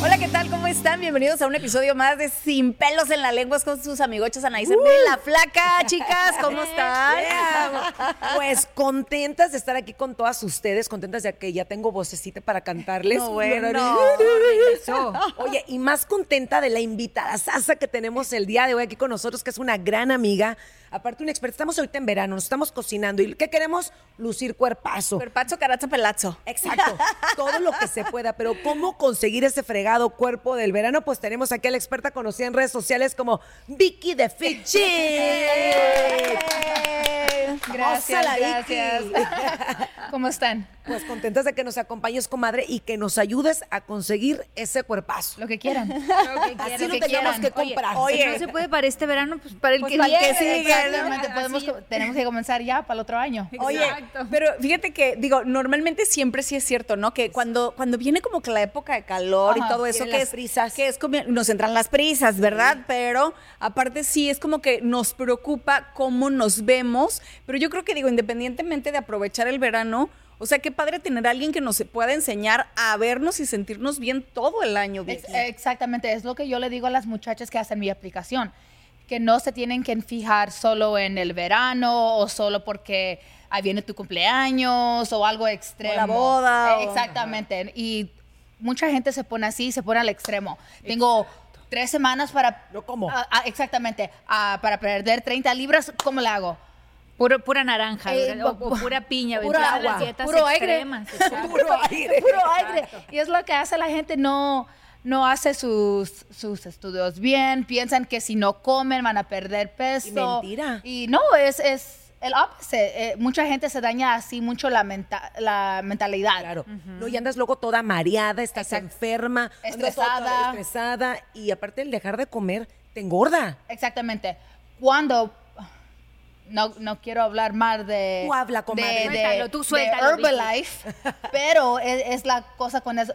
Hola, ¿qué tal? ¿Cómo están? Bienvenidos a un episodio más de Sin pelos en la lengua con sus amigochos Anaís y la Flaca. Chicas, ¿cómo están? Pues contentas de estar aquí con todas ustedes, contentas de que ya tengo vocecita para cantarles. No, bueno. Oye, y más contenta de la invitada Sasa que tenemos el día de hoy aquí con nosotros, que es una gran amiga, aparte una experta. Estamos ahorita en verano, nos estamos cocinando y ¿qué queremos? Lucir cuerpazo. Cuerpacho, caracho, pelazo. Exacto, todo lo que se pueda, pero ¿cómo conseguir ese fregado cuerpo del verano? Pues tenemos aquí a la experta conocida en redes sociales como Vicky de Fit Chic. Gracias, gracias. Vicky. ¿Cómo están? Pues contentas de que nos acompañes, comadre, y que nos ayudes a conseguir ese cuerpazo. Lo que quieran. Así lo tengamos que comprar. Oye, si no se puede para este verano, pues para el Pues que para que sigue, ¿no? podemos, tenemos que comenzar ya para el otro año. Oye, pero fíjate que, digo, normalmente siempre sí es cierto, ¿no? Que cuando, cuando viene como que la época de calor y todo eso, que es, prisas. que es como, nos entran las prisas, ¿verdad? Pero aparte sí es como que nos preocupa cómo nos vemos, pero yo creo que, digo, independientemente de aprovechar el verano, o sea, qué padre tener a alguien que nos pueda enseñar a vernos y sentirnos bien todo el año, Vicky. exactamente, es lo que yo le digo a las muchachas que hacen mi aplicación, que no se tienen que fijar solo en el verano o solo porque ahí viene tu cumpleaños o algo extremo. la boda, Eh, o- Exactamente, y mucha gente se pone así, se pone al extremo. Tengo tres semanas para... ¿Yo cómo? Ah, exactamente, para perder 30 libras, ¿cómo le hago? Puro- pura naranja, Eh, o, pura piña, pura ¿verdad? agua, las dietas puro aire. exacto. Puro aire. puro aire. Y es lo que hace la gente, no, no hace sus, sus estudios bien, piensan que si no comen van a perder peso. Y mentira. Y no, es, es el opposite. Eh, mucha gente se daña así mucho la, menta- la mentalidad. Claro. No, y andas luego toda mareada, estás Exacto. enferma, toda- Estresada. toda estresada y aparte el dejar de comer te engorda. Exactamente. Cuando... No, no quiero hablar más de... Tú habla, comadre. de- de- Suéltalo, tú de suéltalo, Vicky. Herbalife, pero es, es la cosa con es-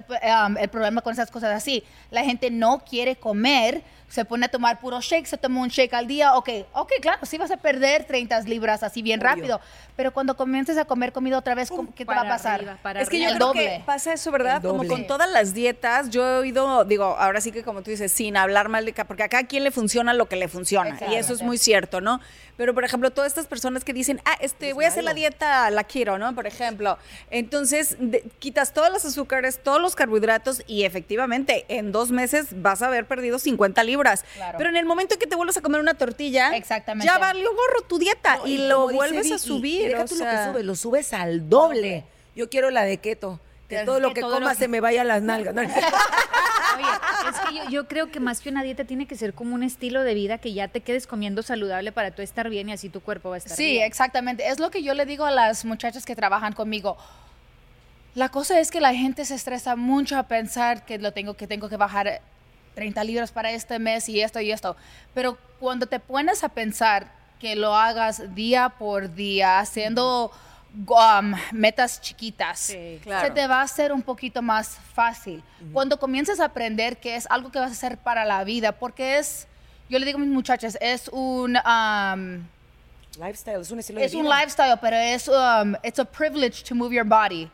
um, el problema con esas cosas así. La gente no quiere comer, se pone a tomar puro shake, se toma un shake al día, ok, ok, claro, sí vas a perder 30 libras así bien Obvio. rápido, pero cuando comiences a comer comida otra vez, ¿cómo- ¿qué te va a pasar? arriba, para Es que yo el creo doble. que pasa eso, ¿verdad? Como con todas las dietas, yo he oído, digo, ahora sí que como tú dices, sin hablar mal de porque a cada quien le funciona lo que le funciona, y eso es muy cierto, ¿no? Pero, por ejemplo, todas estas personas que dicen, ah, este, voy a hacer la dieta, la quiero, ¿no? Por ejemplo, entonces de- quitas todos los azúcares, todos los carbohidratos y efectivamente en dos meses vas a haber perdido 50 libras. Claro. Pero en el momento en que te vuelves a comer una tortilla, Exactamente. ya valió gorro tu dieta No, y, lo dice vuelves a subir. y deja o tú lo que subes, lo subes al doble. Yo quiero la de keto. Que todo lo que que todo coma lo que- se me vaya a las nalgas. No, Oye, es que yo, yo creo que más que una dieta tiene que ser como un estilo de vida que ya te quedes comiendo saludable para tú estar bien y así tu cuerpo va a estar Sí, bien. exactamente. Es lo que yo le digo a las muchachas que trabajan conmigo. La cosa es que la gente se estresa mucho a pensar que lo tengo que tengo que bajar 30 libras para este mes y esto y esto. Pero cuando te pones a pensar que lo hagas día por día haciendo um, metas chiquitas, Sí, claro. se te va a hacer un poquito más fácil. Cuando comienzas a aprender que es algo que vas a hacer para la vida, porque es, yo le digo a mis muchachas, es un um, Lifestyle, es un estilo de es un lifestyle, pero es um, it's a privilege to move your body.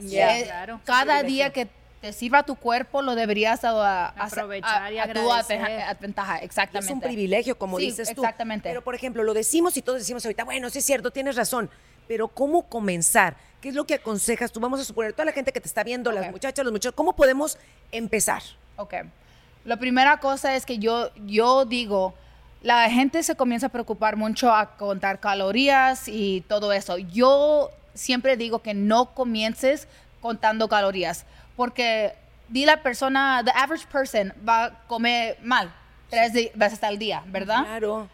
Yeah. Eh, claro. Cada día que te sirva tu cuerpo, lo deberías a- a- Aprovechar a- y a tu agradecer. ventaja, Es exactamente. un privilegio, como Sí, dices tú. exactamente. Pero, por ejemplo, lo decimos y todos decimos ahorita, bueno, sí es cierto, tienes razón. Pero, ¿cómo comenzar? ¿Qué es lo que aconsejas tú? Vamos a suponer, toda la gente que te está viendo, las muchachas, los muchachos, ¿cómo podemos empezar? Ok. La primera cosa es que yo, yo digo, la gente se comienza a preocupar mucho a contar calorías y todo eso. Yo siempre digo que no comiences contando calorías, porque di la persona, the average person va a comer mal tres veces al día, ¿verdad? Claro.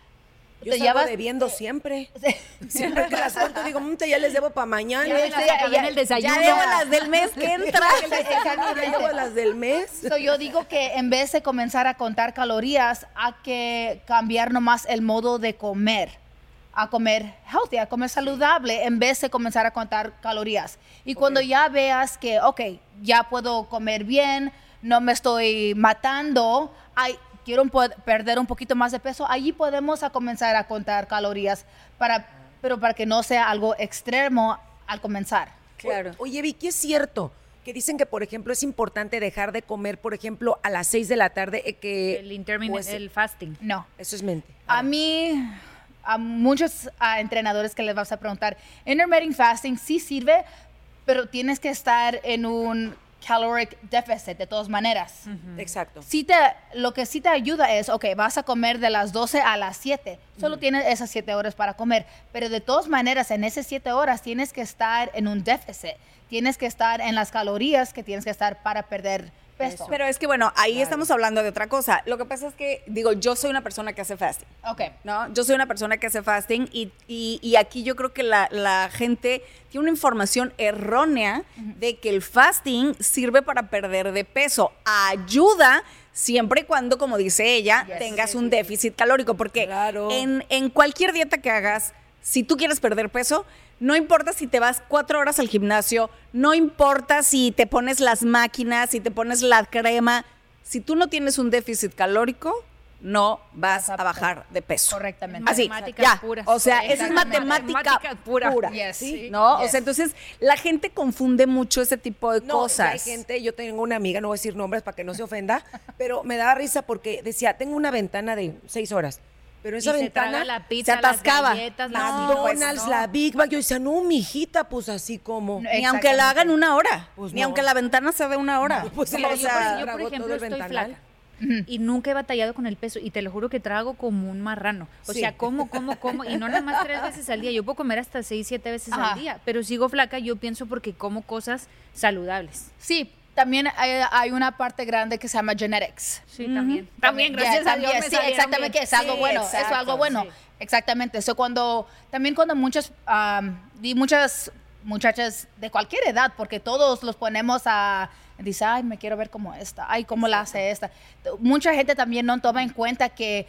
Yo Te salgo debiendo siempre. Siempre que las cuento digo, "Mm, ya les debo para mañana. Ya en el desayuno. Ya debo las del mes que entra. Ya debo las del mes. So, yo digo que en vez de comenzar a contar calorías, hay que cambiar nomás el modo de comer. A comer healthy, a comer saludable, en vez de comenzar a contar calorías. Y cuando ya veas que, ok, ya puedo comer bien, no me estoy matando, ay, quiero un perder un poquito más de peso, allí podemos a comenzar a contar calorías, para, pero para que no sea algo extremo al comenzar. Claro. Oye, Vicky, es cierto que dicen que, por ejemplo, es importante dejar de comer, por ejemplo, a las 6 de la tarde. eh, que, El intermittent, pues, el fasting. No. Eso es mente. A mí, a muchos ah, entrenadores que les vas a preguntar, intermittent fasting sí sirve, pero tienes que estar en un caloric deficit de todas maneras. Exacto. Sí te, lo que sí te ayuda es, ok, vas a comer de las 12 a las 7, solo tienes esas 7 horas para comer, pero de todas maneras en esas 7 horas tienes que estar en un déficit, tienes que estar en las calorías que tienes que estar para perder peso. Pero es que bueno, ahí estamos hablando de otra cosa. Lo que pasa es que, digo, yo soy una persona que hace fasting. ok, ¿no? Yo soy una persona que hace fasting y, y- y aquí yo creo que la, la gente tiene una información errónea de que el fasting sirve para perder de peso. Ayuda siempre y cuando, como dice ella, Yes. tengas un déficit calórico, porque Claro. en, en cualquier dieta que hagas, si tú quieres perder peso, no importa si te vas cuatro horas al gimnasio, no importa si te pones las máquinas, si te pones la crema, si tú no tienes un déficit calórico, no vas a bajar de peso. correctamente. Así, Matemáticas ya. puras. O sea, esa es matemática pura. puras. Yes. ¿sí? ¿No? O sea, entonces la gente confunde mucho ese tipo de No, cosas. Hay gente, yo tengo una amiga, no voy a decir nombres para que no se ofenda, pero me daba risa porque decía, tengo una ventana de seis horas. Pero Y esa se ventana, traga la pizza, se atascaba. las galletas, las McDonald's, no. la Big Mac, yo decía, no, mijita, pues así como. No, Ni aunque la hagan una hora. Pues ni no. aunque la ventana sea de una hora. pues Mira, o yo, por, yo, ejemplo, el estoy flaca. Y nunca he batallado con el peso. Y te lo juro que trago como un marrano. O Sí. sea, como, como, como. Y no nada más tres veces al día. Yo puedo comer hasta seis, siete veces Ajá. al día. Pero sigo flaca, yo pienso porque como cosas saludables. Sí, también hay, hay una parte grande que se llama genetics. Sí, también. También, gracias a Dios. también, me sí, exactamente, bien. que es algo Sí, bueno, eso es algo bueno. sí. Exactamente. Eso cuando, también cuando muchas, am, di muchas muchachas de cualquier edad, porque todos los ponemos a, dice, ay, me quiero ver como esta, ay, cómo la hace esta. Mucha gente también no toma en cuenta que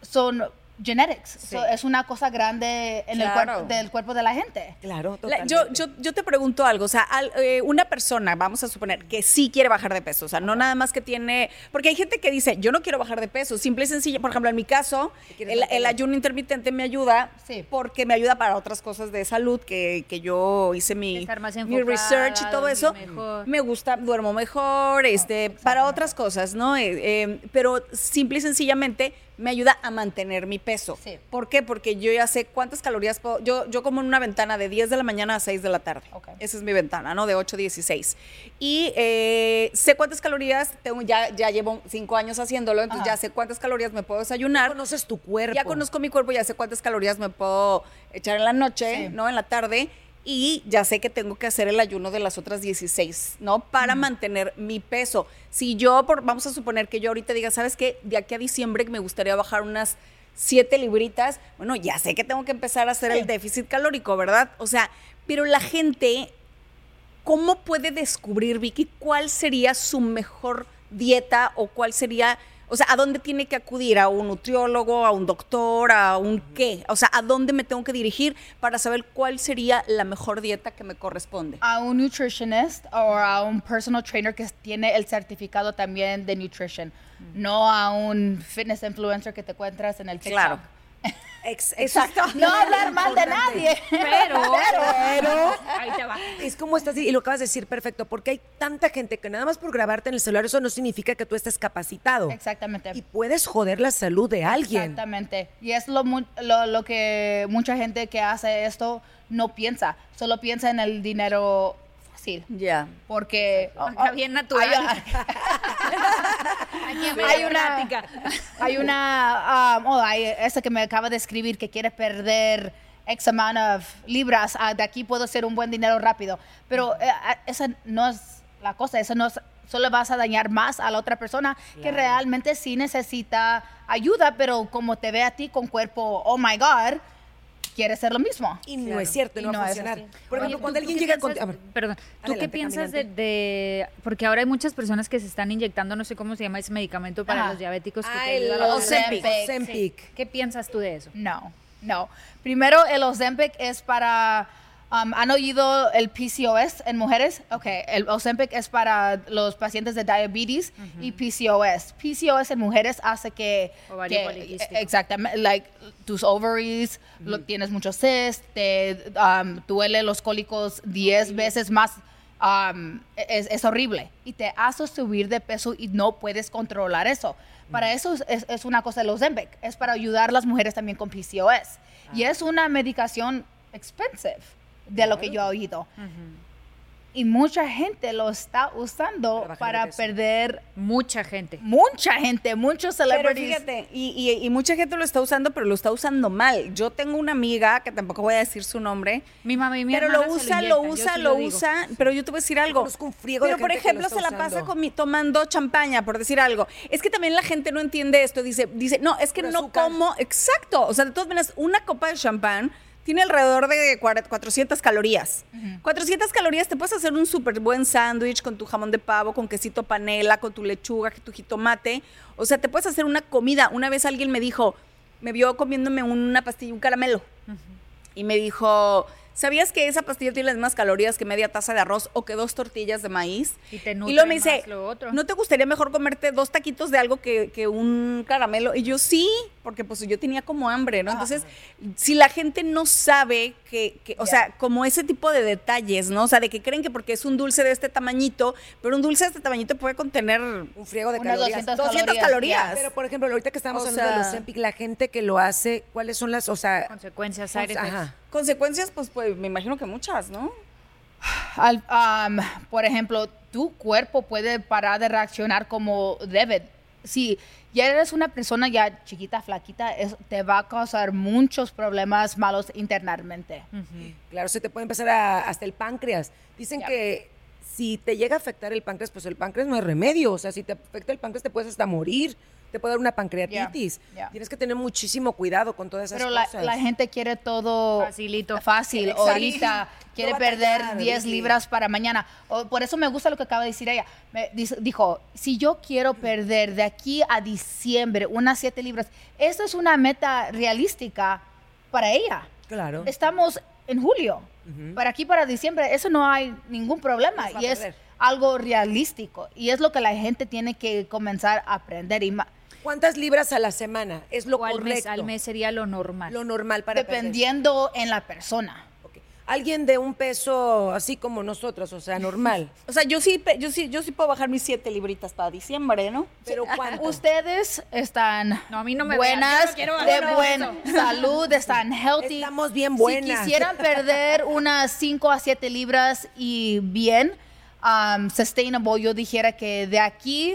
son genetics. So, es una cosa grande en el cuerpo, del cuerpo de la gente. Claro, La- totalmente. yo, yo, yo te pregunto algo, o sea, al- eh, una persona, vamos a suponer, que sí quiere bajar de peso, o sea, no nada más que tiene, porque hay gente que dice, yo no quiero bajar de peso, simple y sencillo, por ejemplo, en mi caso, el, ayuno intermitente me ayuda Sí. porque me ayuda para otras cosas de salud, que, que yo hice mi, mi research y todo eso, mejor. me gusta, duermo mejor, este, para otras cosas, ¿no? Eh, eh, pero simple y sencillamente me ayuda a mantener mi peso. Sí. ¿Por qué? Porque yo ya sé cuántas calorías puedo. Yo, yo como en una ventana de 10 de la mañana a 6 de la tarde. Esa es mi ventana, ¿no? De 8 a 16. Y eh, sé cuántas calorías, tengo, ya, ya llevo 5 años haciéndolo, entonces ya sé cuántas calorías me puedo desayunar. conoces tu cuerpo. Ya conozco mi cuerpo, ya sé cuántas calorías me puedo echar en la noche, Sí. ¿no? En la tarde. Y ya sé que tengo que hacer el ayuno de las otras 16, ¿no? Para mantener mi peso. Si yo, por, vamos a suponer que yo ahorita diga, ¿sabes qué? De aquí a diciembre me gustaría bajar unas 7 libritas, bueno, ya sé que tengo que empezar a hacer el déficit calórico, ¿verdad? O sea, pero la gente, ¿cómo puede descubrir, Vicky, cuál sería su mejor dieta o cuál sería, o sea, a dónde tiene que acudir? ¿A un nutriólogo, a un doctor, a un qué? O sea, ¿a dónde me tengo que dirigir para saber cuál sería la mejor dieta que me corresponde? a un nutritionist o a un personal trainer que tiene el certificado también de nutrition, no a un fitness influencer que te encuentras en el TikTok. Claro. Ex- Exacto. No hablar mal de nadie. Pero, Pero ahí te va. es como estás y lo acabas de decir perfecto, porque hay tanta gente que nada más por grabarte en el celular eso no significa que tú estés capacitado. Exactamente. Y puedes joder la salud de alguien. Exactamente. Y es lo, mu- lo, lo que mucha gente que hace esto no piensa. Solo piensa en el dinero fácil. Ya. Porque... Acá bien natural. Hay una... Hay una... um, oh, hay esa que me acaba de escribir que quiere perder X amount of libras. ah, de aquí puedo hacer un buen dinero rápido. Pero eh, ah, esa no es la cosa. Eso no es... Solo vas a dañar más a la otra persona que realmente sí necesita ayuda, pero como te ve a ti con cuerpo, oh my God, quiere ser lo mismo. Y no es cierto, Y no, no va a es funcionar. así. Por ejemplo, ¿tú- cuando alguien llega con... a ver, Perdón, ¿tú Adelante, qué piensas de, de- Porque ahora hay muchas personas que se están inyectando, no sé cómo se llama ese medicamento para Ajá. los diabéticos. Que Ah, te el. Ozempic. ¿Qué piensas tú de eso? No, no. Primero, el Ozempic es para... um, ¿Han oído el PCOS en mujeres? Ok, el Ozempic es para los pacientes de diabetes y PCOS. PCOS en mujeres hace que... Ovario que-. Exactamente, like tus ovaries, lo, tienes muchos cysts, te um, duele los cólicos 10 veces más. um, es, es horrible y te hace subir de peso y no puedes controlar eso. Para eso es, es- una cosa el Ozempic, es para ayudar a las mujeres también con PCOS. Y es una medicación expensive, de lo que yo he oído. Y mucha gente lo está usando Para perder Mucha gente. mucha gente, muchos Pero celebrities. fíjate, y, y- y mucha gente lo está usando, pero lo está usando mal. Yo tengo una amiga, que tampoco voy a decir su nombre, Mi mamá y mi pero lo usa, lo usa, sí lo usa, pero yo te voy a decir algo. conozco un friego de pero por ejemplo, se la pasa usando. comi- tomando champaña, por decir algo. Es que también la gente no entiende esto. Dice, dice, no, es que no azúcar. como, exacto. O sea, de todas maneras, una copa de champán tiene alrededor de cuar- 400 calorías. 400 calorías, te puedes hacer un súper buen sándwich con tu jamón de pavo, con quesito panela, con tu lechuga, tu jitomate. O sea, te puedes hacer una comida. Una vez alguien me dijo, me vio comiéndome una pastilla, un caramelo. Y me dijo, ¿sabías que esa pastilla tiene las mismas calorías que media taza de arroz o que dos tortillas de maíz? Y te luego nutre me dice, más lo otro. ¿no te gustaría mejor comerte dos taquitos de algo que, que un caramelo? Y yo sí, porque pues yo tenía como hambre, ¿no? Entonces, si la gente no sabe que, que- o sea, como ese tipo de detalles, ¿no? O sea, de que creen que porque es un dulce de este tamañito, pero un dulce de este tamañito puede contener Un friego de Unas calorías. 200 200 calorías, calorías. Pero, por ejemplo, ahorita que estamos O hablando de los Ozempic, la gente que lo hace, ¿cuáles son las, o sea, Consecuencias, ajá. Consecuencias, pues, pues me imagino que muchas, ¿no? Al- um, por ejemplo, tu cuerpo puede parar de reaccionar como debe. Si ya eres una persona ya chiquita, flaquita, es- te va a causar muchos problemas malos internamente. Claro, se te puede empezar a- hasta el páncreas. Dicen que si te llega a afectar el páncreas, pues el páncreas no hay remedio. O sea, si te afecta el páncreas, te puedes hasta morir. Te puede dar una pancreatitis. Tienes que tener muchísimo cuidado con todas esas Pero la, cosas. la gente quiere todo Facilito. fácil, Exacto. ahorita. Quiere No perder batallar, 10 Vicky. libras para mañana. O- por eso me gusta lo que acaba de decir ella. Me dice- dijo, si yo quiero perder de aquí a diciembre unas 7 libras, esta es una meta realística para ella. Claro. Estamos en julio. Para aquí, para diciembre, eso no hay ningún problema. Y es perder. algo realístico. Y es lo que la gente tiene que comenzar a aprender. Y ma- ¿Cuántas libras a la semana? Es lo O al mes, correcto. al mes sería lo normal. Lo normal para perder. dependiendo en la persona. Ok. Alguien de un peso así como nosotros, o sea, normal. O sea, yo sí, yo sí, yo sí puedo bajar mis siete libritas para diciembre, ¿no? Pero ¿cuánto? Ustedes están No, a mí no me vean, buenas, yo no quiero de buena salud, están healthy. Estamos bien Si buenas. quisieran perder unas 5 a 7 libras y bien um, sustainable, yo dijera que de aquí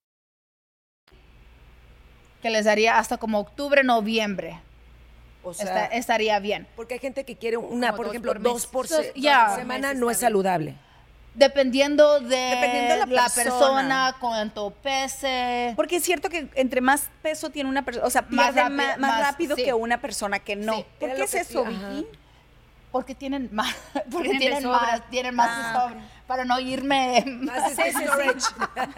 Que les daría hasta como octubre, noviembre. O sea, Esta- estaría bien. porque hay gente que quiere una, Como por dos ejemplo, por dos por semana no es saludable. Dependiendo de, Dependiendo de la la persona. persona, cuánto pese. Porque es cierto que entre más peso tiene una persona, o sea, Más rápido- ma- más, más- rápido sí. que una persona que no. Sí. ¿Por qué es eso. Vicky? Porque tienen más. Porque Tienen más. Tienen más sobra. Para no irme. Más storage.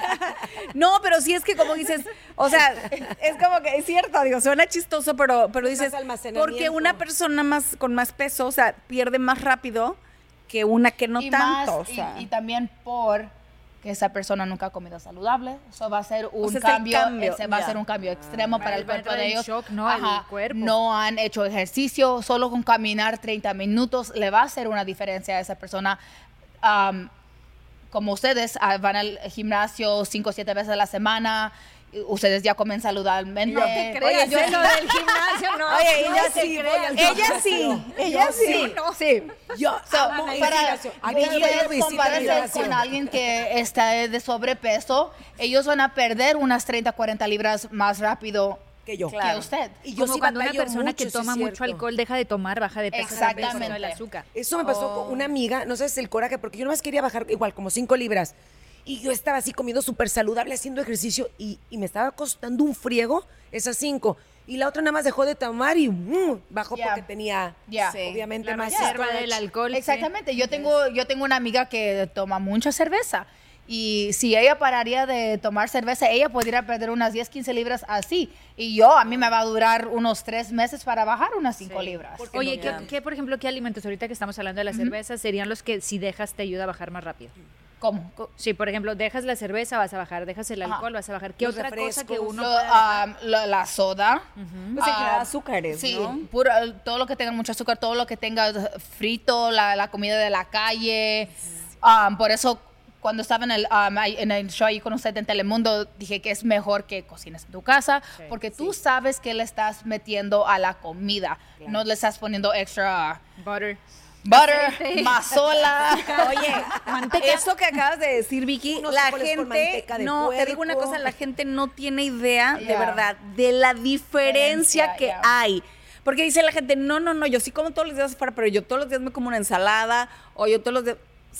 No, pero sí es que como dices, o sea, es como que es cierto, digo, suena chistoso, pero, pero dices, porque una persona más con más peso, o sea, pierde más rápido que una que no y tanto, más, o y- sea. y, también por que esa persona nunca ha comido saludable. Eso va a ser un sea, es el cambio, ese va a ser un cambio extremo para el cuerpo de en ellos. shock, ¿no? El cuerpo. No han hecho ejercicio, solo con caminar 30 minutos le va a hacer una diferencia a esa persona. Am, como ustedes ah, van al gimnasio 5 o 7 veces a la semana, ustedes ya comen saludablemente. No te creas, Oye, yo- lo del gimnasio, no. Oye, no ella sí, ella sí, ella sí, sí. Yo So, para ustedes gimnasio. con alguien que está de sobrepeso, ellos van a perder unas 30, 40 libras más rápido Que yo. que usted. Y yo Como sí cuando una persona que mucho, toma mucho alcohol deja de tomar, baja de peso. Exactamente. el azúcar. Eso me pasó Oh. con una amiga, no sé si es el coraje, porque yo nomás quería bajar igual como 5 libras. Y yo estaba así comiendo súper saludable, haciendo ejercicio, y, y me estaba costando un friego esas 5. Y la otra nada más dejó de tomar y mm, bajó porque tenía, Ya. Sí. obviamente, La más reserva del alcohol. sí. Exactamente. Yo tengo, yo tengo una amiga que toma mucha cerveza. Y si ella pararía de tomar cerveza, ella podría perder unas 10, 15 libras así. Y yo, a mí me va a durar unos 3 meses para bajar unas 5 libras. Oye, ¿qué, qué, por ejemplo, qué alimentos, ahorita que estamos hablando de la cerveza, serían los que si dejas te ayuda a bajar más rápido? ¿Cómo? Sí, por ejemplo, dejas la cerveza, vas a bajar, dejas el Ajá. alcohol, vas a bajar. ¿Qué Los otra cosa que uno Lo- ah, la, soda. Pues en general, Ah, azúcares, Sí, ¿no? puro- todo lo que tenga mucho azúcar, todo lo que tenga frito, la, la comida de la calle. Ah, por eso, cuando estaba en el, um, en el show ahí con usted en Telemundo, dije que es mejor que cocines en tu casa, porque tú sabes que le estás metiendo a la comida. No le estás poniendo extra Butter. butter, mazola. Oye, eso que acabas de decir, Vicky, Unos la gente, manteca de no, te digo una puerco. cosa, la gente no tiene idea de Ya. verdad de la diferencia Diferencia, que ya. hay. Porque dice la gente, no, no, no, yo sí como todos los días afuera, pero yo todos los días me como una ensalada, o yo todos los días...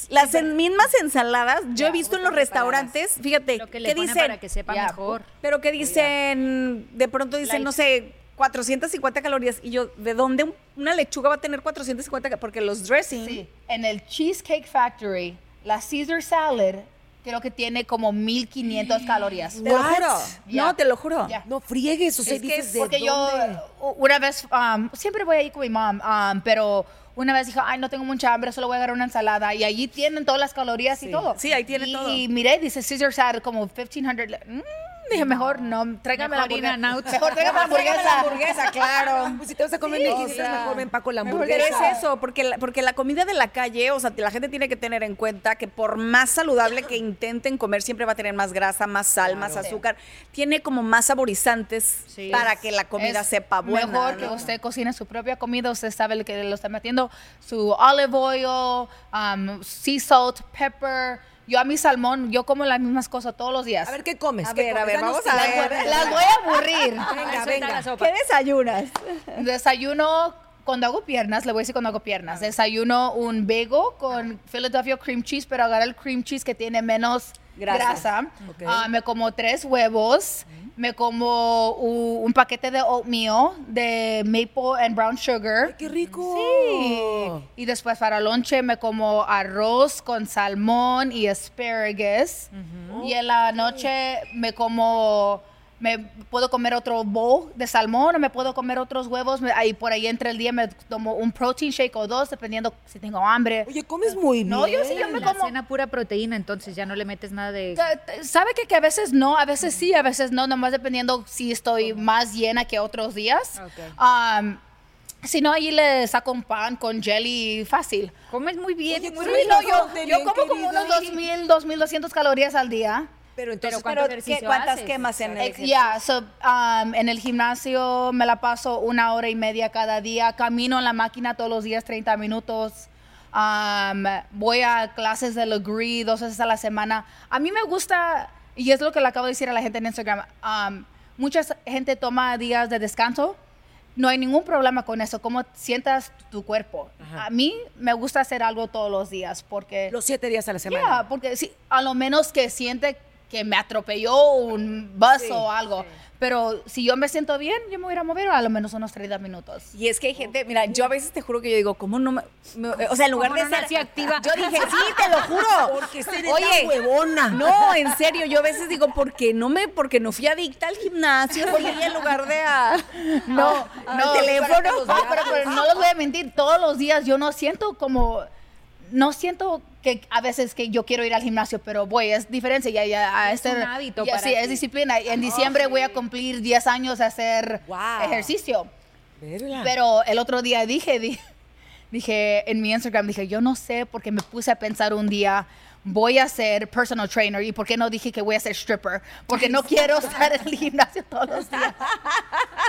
Las en- mismas ensaladas, yo he visto en los restaurantes, fíjate, Lo que le ¿qué ponen dicen? para que sepa Ya. mejor. Pero que dicen, de pronto dicen, Light. no sé, 450 calorías. Y yo, ¿de dónde un- una lechuga va a tener 450 calorías? Porque los dressing... Sí, en el Cheesecake Factory, la Caesar salad creo que tiene como 1500 calorías. Te lo juro. No, te lo juro. No friegues, o sea, Es que dices es de porque yo dónde? una vez um, siempre voy ahí con mi mom, um, pero una vez dijo, ay, no tengo mucha hambre, solo voy a agarrar una ensalada y allí tienen todas las calorías y todo. Sí, ahí tiene y, todo. Y miré, dice Caesar salad como 1500. Mm, dije, mejor no, tráigame la hamburguesa. Mejor tráigame la hamburguesa. la hamburguesa, claro. Pues si te vas a comer Sí, o sea, mejor ven Paco la hamburguesa. es eso, porque la, porque la comida de la calle, o sea, la gente tiene que tener en cuenta que por más saludable que intenten comer, siempre va a tener más grasa, más sal, más azúcar. Tiene como más saborizantes Sí. para que la comida Es sepa buena. Mejor que ¿no? usted cocine su propia comida, usted sabe lo que lo está metiendo, su olive oil, um, sea salt, pepper. Yo a mi salmón, yo como las mismas cosas todos los días. A ver, ¿qué comes? A ¿Qué ver, a ver, vamos a ver. Las voy a aburrir. Venga, venga. ¿Qué desayunas? Desayuno cuando hago piernas, le voy a decir cuando hago piernas. Desayuno un bagel con Philadelphia cream cheese, pero agarra el cream cheese que tiene menos Grasa. Ah, me como tres huevos. Me como un paquete de oatmeal de maple and brown sugar. Ay, qué rico. Sí. Y después para lonche me como arroz con salmón y asparagus. Y en la noche me como me puedo comer otro bowl de salmón o me puedo comer otros huevos. Me- Ahí por ahí entre el día me tomo un protein shake o dos, dependiendo si tengo hambre. Oye, comes muy bien. No, yo sí, yo me La como... cena pura proteína, entonces ya no le metes nada de... ¿Sabe que, que a veces no, a veces sí, a veces no, nomás dependiendo si estoy más llena que otros días. Ok. Um, si no, ahí le saco un pan con jelly fácil. Comes muy bien. Oye, muy Sí, rico. no, yo, yo bien, como como unos 2000, 2200 calorías al día. Pero entonces, ¿cuánto Pero, ¿qué- ¿cuántas haces? quemas en el ejercicio? Ya, so, um, en el gimnasio me la paso una hora y media cada día. Camino en la máquina todos los días 30 minutos. Um, voy a clases de Legree dos veces a la semana. A mí me gusta, y es lo que le acabo de decir a la gente en Instagram, um, mucha gente toma días de descanso. No hay ningún problema con eso, cómo sientas tu cuerpo. A mí me gusta hacer algo todos los días porque... los siete días a la semana. Ya, porque sí, a lo menos que siente que me atropelló un bus Sí, o algo. Pero si yo me siento bien, yo me voy a mover a lo menos unos 30 minutos. Y es que hay gente, mira, yo a veces te juro que yo digo, ¿cómo no me.? me- o sea, en lugar ¿Cómo de no ser activa? Yo dije, sí, te lo juro. Porque eres Oye, huevona. No, en serio, yo a veces digo, ¿por qué no me.? Porque no fui adicta al gimnasio, fui en lugar de a. No, no, teléfono. Pero, no, pero- pero no les voy a mentir, todos los días yo no siento como. No siento que a veces que yo quiero ir al gimnasio, pero voy, es diferencia. Ya, ya, a Es este, un hábito ya, para sí, ti. es disciplina. Y En diciembre voy a cumplir 10 años de hacer Wow. ejercicio. Verla. Pero el otro día dije, di- dije en mi Instagram, dije, yo no sé, porque me puse a pensar un día, voy a ser personal trainer y por qué no dije que voy a ser stripper, porque no quiero estar en el gimnasio todos los días.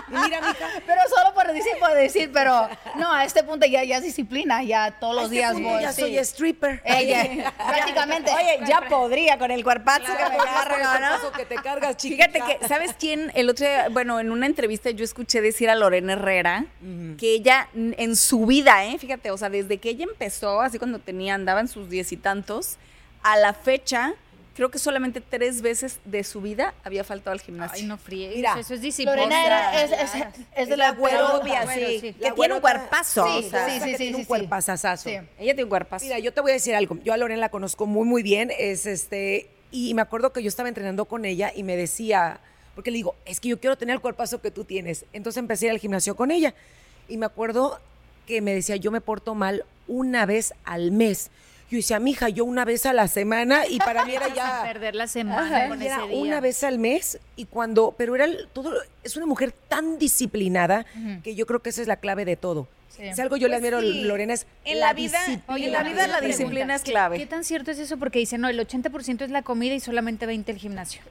Mira, mija. Pero solo por decir, por decir, pero no, a este punto ya, ya es disciplina, ya todos los días voy. Ya sí. soy stripper. Ella, prácticamente. Oye, ya podría con el cuerpazo que me agarra, ¿no? Que te cargas, chiquita. Fíjate que, ¿sabes quién? El otro día, bueno, en una entrevista yo escuché decir a Lorena Herrera que ella en su vida, ¿eh? Fíjate, o sea, desde que ella empezó, así cuando tenía, andaba en sus diez y tantos, a la fecha, creo que solamente tres veces de su vida había faltado al gimnasio. Ay, no fríes. Mira, eso es disciplina. Lorena era- es, es, es de la güerota. Rubia, sí, sí. que La tiene un cuerpazo. Sí, o sea, sí, que sí, tiene sí, un sí. cuerpazazazo. Sí. Ella tiene un cuerpazo. Mira, yo te voy a decir algo. Yo a Lorena la conozco muy, muy bien. Es este. Y me acuerdo que yo estaba entrenando con ella y me decía, porque le digo, es que yo quiero tener el cuerpazo que tú tienes. Entonces empecé a ir al gimnasio con ella. Y me acuerdo que me decía, yo me porto mal una vez al mes. Yo decía, mija, yo una vez a la semana y para mí era ya. perder la semana era día. una vez al mes y cuando, pero era el- todo, es una mujer tan disciplinada que yo creo que esa es la clave de todo. Sí. Si algo yo le Pues admiro, sí. Lorena, es En la, la vida- disciplina. en la vida la Pregunta, disciplina es ¿qué- clave. ¿Qué tan cierto es eso? Porque dicen, no, el 80% es la comida y solamente 20% el gimnasio.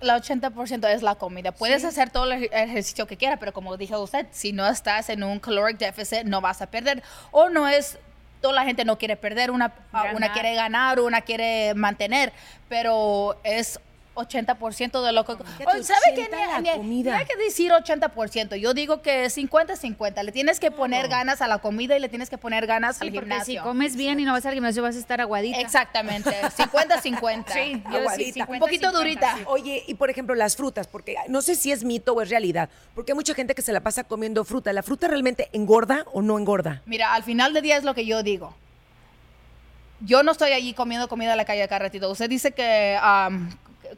La 80% es la comida. Puedes hacer todo el ej- ejercicio que quieras, pero como dijo usted, si no estás en un caloric deficit, no vas a perder. O no es, toda la gente no quiere perder, una, una quiere ganar, una quiere mantener, pero es 80% de lo que... Oye, ¿Sabe qué? 80 Ni, ni- hay que decir 80%. Yo digo que 50-50. Le tienes que poner ganas a la comida y le tienes que poner ganas al Sí, porque gimnasio. si comes bien y no vas al gimnasio vas a estar aguadita. Exactamente. 50-50. Sí, yo Aguadita. sí, 50, Un poquito 50, durita. sí. Oye, y por ejemplo, las frutas, porque no sé si es mito o es realidad, porque hay mucha gente que se la pasa comiendo fruta. ¿La fruta realmente engorda o no engorda? Mira, al final del día es lo que yo digo. Yo no estoy allí comiendo comida en la calle cada ratito. Usted dice que, um,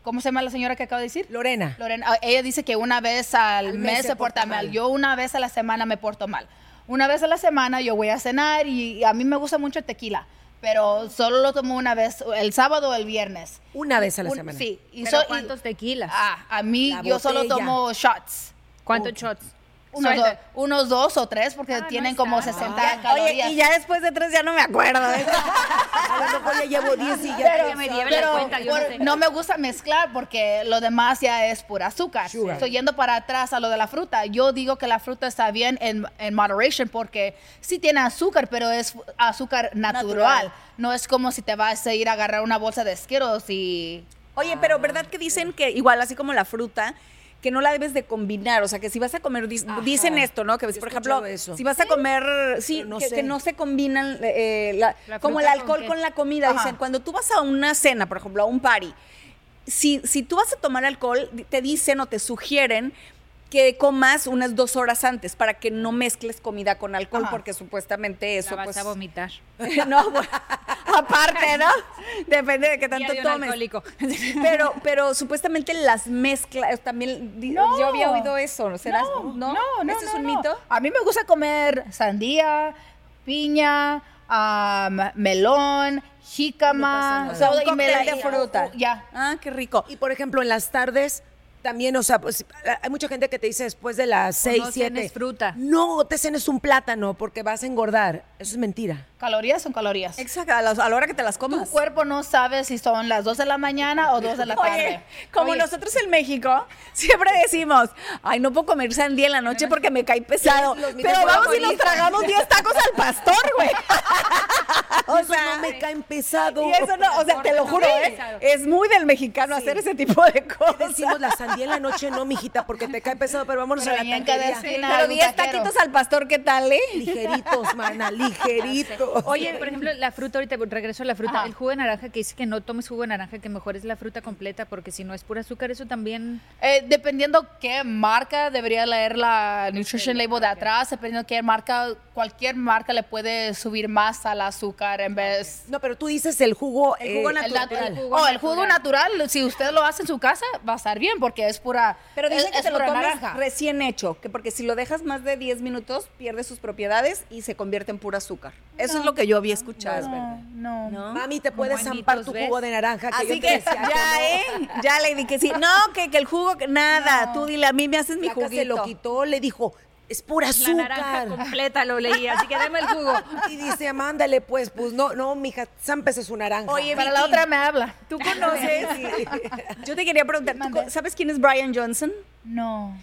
¿cómo se llama la señora que acaba de decir? Lorena. Lorena, ah, ella dice que una vez al, mes, se porta mal. Yo una vez a la semana me porto mal. Una vez a la semana yo voy a cenar y a mí me gusta mucho el tequila, pero solo lo tomo una vez, el sábado o el viernes. Una vez a la Un- semana. Sí. Y Pero so- y- ¿cuántos tequilas? Ah, a mí La yo solo tomo shots. ¿Cuántos shots? Unos, Suelta. do- unos dos o tres porque Ah, tienen como tanto. 60 Oye, calorías. y ya después de tres ya no me acuerdo. ¿eh? A lo mejor ya llevo 10 y ya pero, que me lleve la pero cuenta, yo no sé. no me gusta mezclar porque lo demás ya es pura azúcar. Sugar. Estoy yendo para atrás a lo de la fruta. Yo digo que la fruta está bien en, en moderation porque sí tiene azúcar, pero es azúcar natural. Natural. No es como si te vas a ir a agarrar una bolsa de Skittles y... Oye, pero ¿verdad que dicen que igual, así como la fruta, que no la debes de combinar? O sea, que si vas a comer, dis- dicen esto, ¿no? Que, Yo por ejemplo, eso. si vas a comer, sí, no que, no se combinan, eh, la- La como el con alcohol con, la comida. Ajá. Dicen, cuando tú vas a una cena, por ejemplo, a un party, si, si tú vas a tomar alcohol, te dicen o te sugieren que comas unas dos horas antes para que no mezcles comida con alcohol, Ajá. porque supuestamente eso La vas pues a vomitar. no, bueno, aparte, ¿no? Depende de qué tanto de un tomes. alcohólico. Pero, pero supuestamente las mezclas también. No. Yo había oído eso, ¿no? ¿Será? No, no, no. ¿Ese es no, un no. mito? A mí me gusta comer sandía, piña, melón, jícama. No O sea, un y de fruta. Ya. Ah, qué rico. Y por ejemplo, en las tardes también, o sea, pues, hay mucha gente que te dice después de las O 6, no 7. cenes fruta. No, te cenes un plátano porque vas a engordar. Eso es mentira. Calorías son calorías. Exacto, a la, a la hora que te las Tu comas. cuerpo no sabe si son las 2 de la mañana o 2 de la tarde. Oye, como Oye, nosotros en México siempre decimos, ay, no puedo comer sandía en la noche porque me cae pesado. Los Pero vamos y nos tragamos 10 tacos al pastor, güey. o Eso sea, no me caen pesado. y eso no, o sea, te lo juro, ¿eh? Es muy del mexicano hacer ese tipo de cosas. Decimos la sandía en la noche, no, mijita, porque te cae pesado, pero vámonos Pero a la taquería. Pero hay un 10 taquero. taquitos al pastor, ¿qué tal, eh? Ligeritos, mana, ligeritos. Oye, por ejemplo, la fruta, ahorita regreso a la fruta, Ajá. el jugo de naranja que dice que no tomes jugo de naranja, que mejor es la fruta completa, porque si no es pura azúcar, eso también... Eh, dependiendo qué marca, debería leer la nutrition label de atrás. Dependiendo qué marca, cualquier marca le puede subir más al azúcar en vez. No, pero tú dices el jugo, El jugo eh, El, natural. nat- El jugo oh, el jugo natural. natural, si usted lo hace en su casa, va a estar bien porque es pura. Pero dicen es- que es te lo tomes naranja. recién hecho, que porque si lo dejas más de 10 minutos, pierde sus propiedades y se convierte en pura azúcar. Eso es lo que yo había escuchado. No, ¿No? Mami, te puedes zampar tu ¿ves? jugo de naranja. Así yo te que decía ya, no. ¿eh? Ya le di que sí. No, que, que el jugo, que nada. Tú dile, a mí me haces mi Flaca se lo juguito. quitó, le dijo, es pura La naranja azúcar. completa lo leí, así que dame el jugo. Y dice, mándale pues, pues no, no, mija, zámpese su naranja. Oye, Para Vicky, la otra me habla. ¿Tú conoces? Yo te quería preguntar, ¿tú ¿sabes quién es Brian Johnson? No.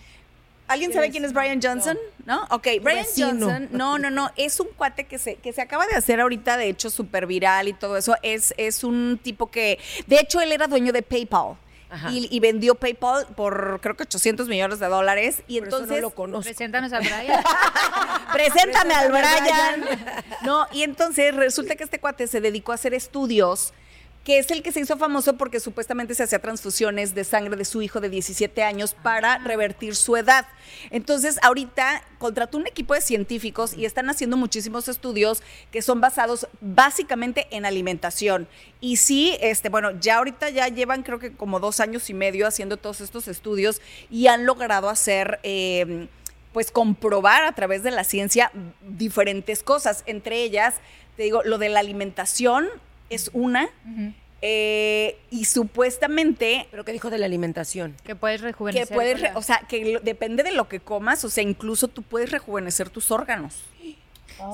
¿Alguien sabe quién es Brian Johnson? ¿No? Ok, Brian vecino. Johnson, no, no, no, es un cuate que se, que se acaba de hacer ahorita, de hecho, súper viral y todo eso. Es, es un tipo que, de hecho, él era dueño de PayPal. Ajá. Y, y vendió PayPal por creo que 800 millones de dólares. Y Por eso entonces. no lo conozco. Preséntanos a Brian. Preséntame al Preséntame, Brian. No, y entonces resulta que este cuate se dedicó a hacer estudios que es el que se hizo famoso porque supuestamente se hacía transfusiones de sangre de su hijo de 17 años para revertir su edad. Entonces, ahorita contrató un equipo de científicos y están haciendo muchísimos estudios que son basados básicamente en alimentación. Y sí, este, bueno, ya ahorita ya llevan creo que como dos años y medio haciendo todos estos estudios y han logrado hacer... eh, pues comprobar a través de la ciencia diferentes cosas. Entre ellas, te digo, lo de la alimentación es una. eh, y supuestamente Pero ¿qué dijo de la alimentación? que puedes rejuvenecer. que puedes, re- o sea, que lo- depende de lo que comas, o sea, incluso tú puedes rejuvenecer tus órganos.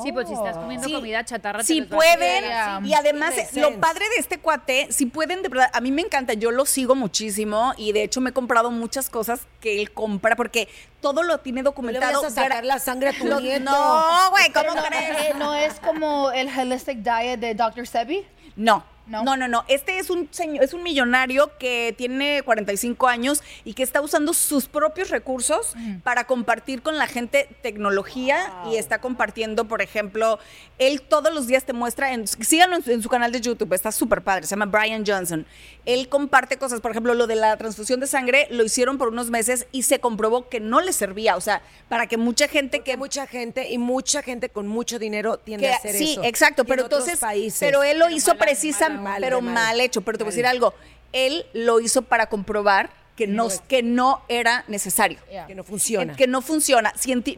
Sí, pues si estás comiendo Sí. comida chatarra, te Sí a pueden, y además eh, lo padre de este cuate, si pueden, de verdad, a mí me encanta, yo lo sigo muchísimo y de hecho me he comprado muchas cosas que él compra porque todo lo tiene le documentado. a sacar la sangre a tu nieto. No, güey, ¿cómo no, crees? eh, no es como el holistic diet de Dr. Sebi. No. ¿No? No, no, no. Este es un señor, es un millonario que tiene 45 años y que está usando sus propios recursos para compartir con la gente tecnología y está compartiendo, por ejemplo, él todos los días te muestra, en, síganlo en, su- en su canal de YouTube, está súper padre, se llama Brian Johnson. Él comparte cosas, por ejemplo, lo de la transfusión de sangre lo hicieron por unos meses y se comprobó que no le servía, o sea, para que mucha gente Que que mucha gente y mucha gente con mucho dinero tiende que- a hacer sí, eso. exacto, Y en pero entonces, países. pero él lo hizo precisamente, mal, pero mal. mal hecho. Pero te voy a decir algo, él lo hizo para comprobar que no, que no era necesario. que no funciona. Que no funciona,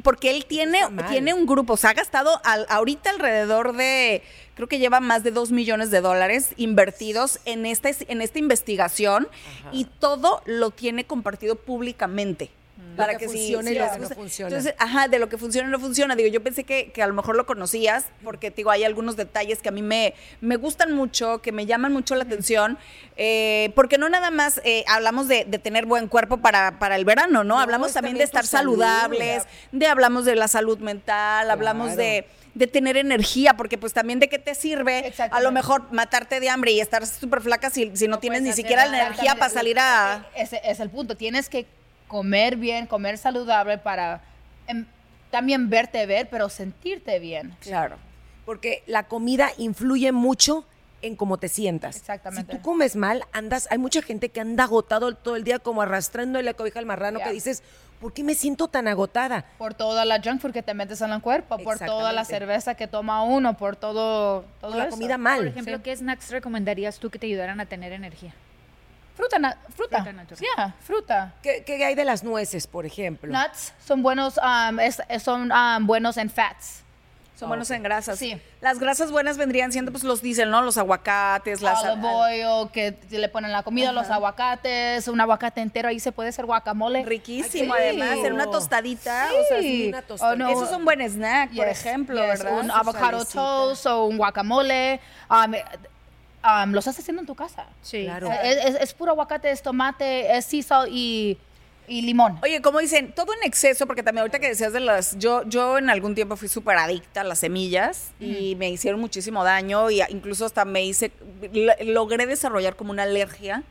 porque él tiene, tiene un grupo, se ha gastado al- ahorita alrededor de, creo que lleva más de dos millones de dólares invertidos en esta, en esta investigación y todo lo tiene compartido públicamente. Lo que funciona y sí lo que no funciona. Entonces, ajá, de lo que funciona y no funciona. Digo, yo pensé que, que a lo mejor lo conocías, porque digo, hay algunos detalles que a mí me, me gustan mucho, que me llaman mucho la atención, eh, porque no nada más eh, hablamos de, de tener buen cuerpo para, para el verano, ¿no? No, hablamos también de estar salud. saludables, de hablamos de la salud mental, hablamos de de tener energía, porque pues también de qué te sirve a lo mejor matarte de hambre y estar súper flaca si, si no, tienes ni siquiera la energía para salir a... Ese es el punto. Tienes que comer bien, comer saludable para em, también verte ver, pero sentirte bien. Claro. Porque la comida influye mucho en cómo te sientas. Exactamente. Si tú comes mal, andas, hay mucha gente que anda agotado todo el día como arrastrando la cobija al marrano que dices, ¿por qué me siento tan agotada? Por toda la junk food que te metes en el cuerpo, por toda la cerveza que toma uno, por todo, todo Por la eso. comida mal. Por ejemplo, ¿qué snacks recomendarías tú que te ayudaran a tener energía? Fruta, na- fruta. Fruta natural. Yeah, fruta. ¿Qué, qué hay de las nueces, por ejemplo? Nuts son buenos, um, es- son um, buenos en fats. Son buenos en grasas. Sí. Las grasas buenas vendrían siendo pues los diésel, ¿no? Los aguacates, las Olive oil, que le ponen la comida, los aguacates, un aguacate entero, ahí se puede hacer guacamole. riquísimo Sí. además, en una tostadita, o sea, Sí. una tostadita. Oh, no. Eso es un buen snack, por ejemplo, yes, ¿verdad? Un avocado toast o un guacamole. um, um, lo estás haciendo en tu casa. Sí. Claro. Eh, Es, es- es puro aguacate, es tomate, es sea salt y, y limón. Oye, como dicen, todo en exceso, porque también ahorita que decías de las, yo, yo en algún tiempo fui súper adicta a las semillas y me hicieron muchísimo daño y a- incluso hasta me hice, logré desarrollar como una alergia.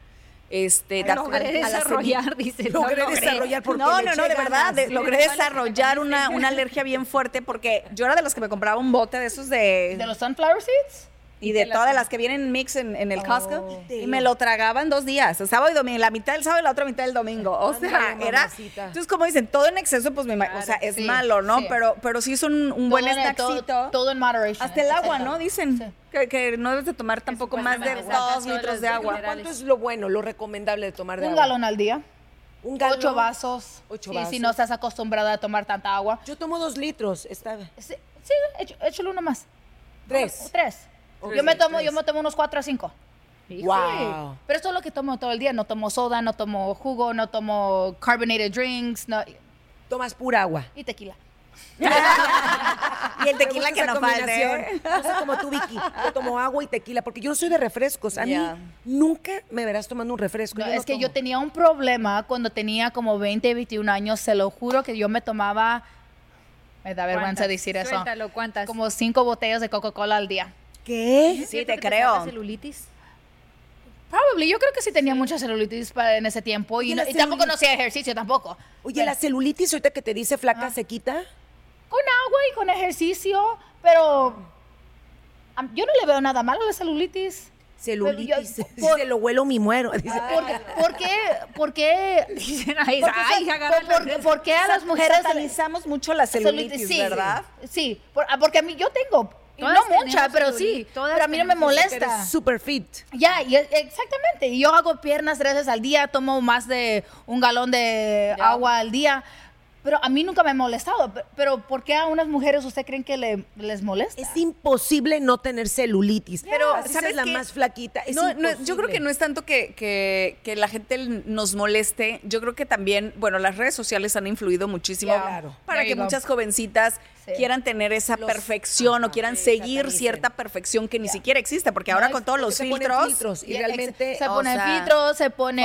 Este, de- Logré a- a las desarrollar, dice. no Logré desarrollar porque no, no, no, de verdad, de- logré desarrollar una, una alergia bien fuerte porque yo era de las que me compraba un bote de esos de... ¿De los sunflower seeds? Y de todas las que vienen mix en, en el Costco y me lo tragaba en dos días, el sábado y domingo, la mitad del sábado y la otra mitad del domingo. O sea, Ándale, era. mamacita. Entonces, como dicen, todo en exceso, pues me o sea, es sí, malo, ¿no? sí. Pero, pero sí es un, un buen todo- snackcito. Todo, en moderation. Hasta el agua. ¿no? Dicen Sí. que, que no debes de tomar tampoco más de dos litros de agua. ¿Cuánto es lo bueno, lo recomendable de tomar de Un agua? galón al día. Un galón. Ocho vasos. Ocho Sí, vasos. Si no estás acostumbrada a tomar tanta agua. Yo tomo dos litros, está Sí, sí éch- échale uno más. Tres. Tres. Yo me tomo, yo me tomo unos cuatro a cinco. Wow. Pero esto es lo que tomo todo el día. No tomo soda, no tomo jugo, no tomo carbonated drinks, no, Tomas pura agua. y tequila. Y el tequila que no falte. No sé como tú, Vicky. Yo tomo agua y tequila porque yo no soy de refrescos. A mí nunca me verás tomando un refresco. No, yo es no que yo tenía un problema cuando tenía como 20, 21 años. Se lo juro que yo me tomaba. Me da vergüenza ¿Cuántas? decir eso. Suéltalo, ¿cuántas? Como cinco botellas de Coca-Cola al día. ¿Qué? Sí, ¿Cierto te te creo. celulitis? Probably, yo creo que sí tenía mucha celulitis en ese tiempo y, Oye, no- y tampoco no hacía ejercicio tampoco. Oye, Pero la celulitis ahorita que te dice flaca Ah. se quita. Con agua y con ejercicio, pero yo no le veo nada malo a la celulitis. Celulitis. Yo- por- Se lo huelo mi muero. Dice. ¿Por, qué? ¿Por qué? Dicen ahí, ay, por- por- ¿Por qué a las mujeres Satanizamos mucho la celulitis, sí, ¿verdad? Sí, por- ah, porque a mí yo tengo, y Todas no mucha, pero sí, todas pero a mí no me molesta. Super fit. Ya, y es- exactamente. Y yo hago piernas tres veces al día, tomo más de un galón de agua al día. Pero a mí nunca me ha molestado. Pe- Pero ¿por qué a unas mujeres usted creen que le- les molesta? Es imposible no tener celulitis. Pero, ¿sabes seas la más flaquita. Es No, no, yo creo que no es tanto que, que- que la gente nos moleste. Yo creo que también, bueno, las redes sociales han influido muchísimo Yeah. Claro. para There que muchas jovencitas Sí. quieran tener esa Los- perfección o quieran sí, seguir cierta perfección que ni siquiera existe, porque ahora con todos los Se ponen filtros, filtros y Y realmente se o ponen sea, filtros, se ponen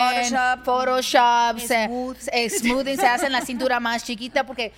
Photoshop, Photoshop, se, smooth. se- smoothing, se hacen la cintura más chiquita porque